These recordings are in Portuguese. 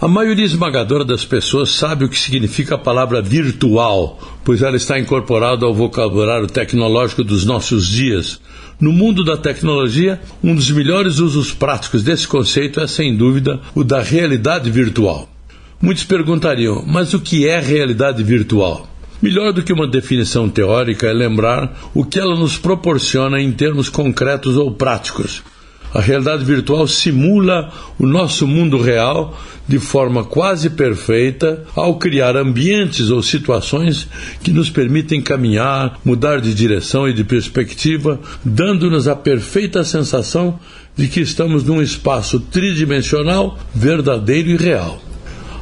A maioria esmagadora das pessoas sabe o que significa a palavra virtual, pois ela está incorporada ao vocabulário tecnológico dos nossos dias. No mundo da tecnologia, um dos melhores usos práticos desse conceito é, sem dúvida, o da realidade virtual. Muitos perguntariam, mas o que é realidade virtual? Melhor do que uma definição teórica é lembrar o que ela nos proporciona em termos concretos ou práticos. A realidade virtual simula o nosso mundo real de forma quase perfeita ao criar ambientes ou situações que nos permitem caminhar, mudar de direção e de perspectiva, dando-nos a perfeita sensação de que estamos num espaço tridimensional, verdadeiro e real.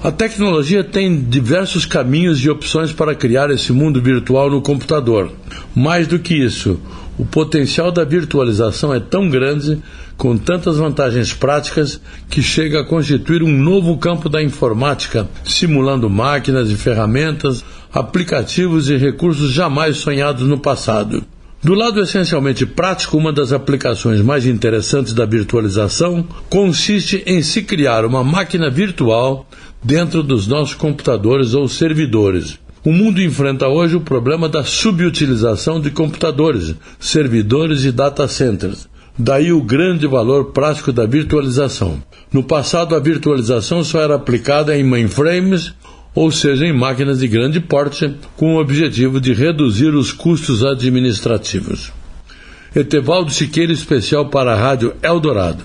A tecnologia tem diversos caminhos e opções para criar esse mundo virtual no computador. Mais do que isso, o potencial da virtualização é tão grande, com tantas vantagens práticas, que chega a constituir um novo campo da informática, simulando máquinas e ferramentas, aplicativos e recursos jamais sonhados no passado. Do lado essencialmente prático, uma das aplicações mais interessantes da virtualização consiste em se criar uma máquina virtual dentro dos nossos computadores ou servidores. O mundo enfrenta hoje o problema da subutilização de computadores, servidores e data centers. Daí o grande valor prático da virtualização. No passado, a virtualização só era aplicada em mainframes, ou seja, em máquinas de grande porte, com o objetivo de reduzir os custos administrativos. Etevaldo Siqueira, especial para a Rádio Eldorado.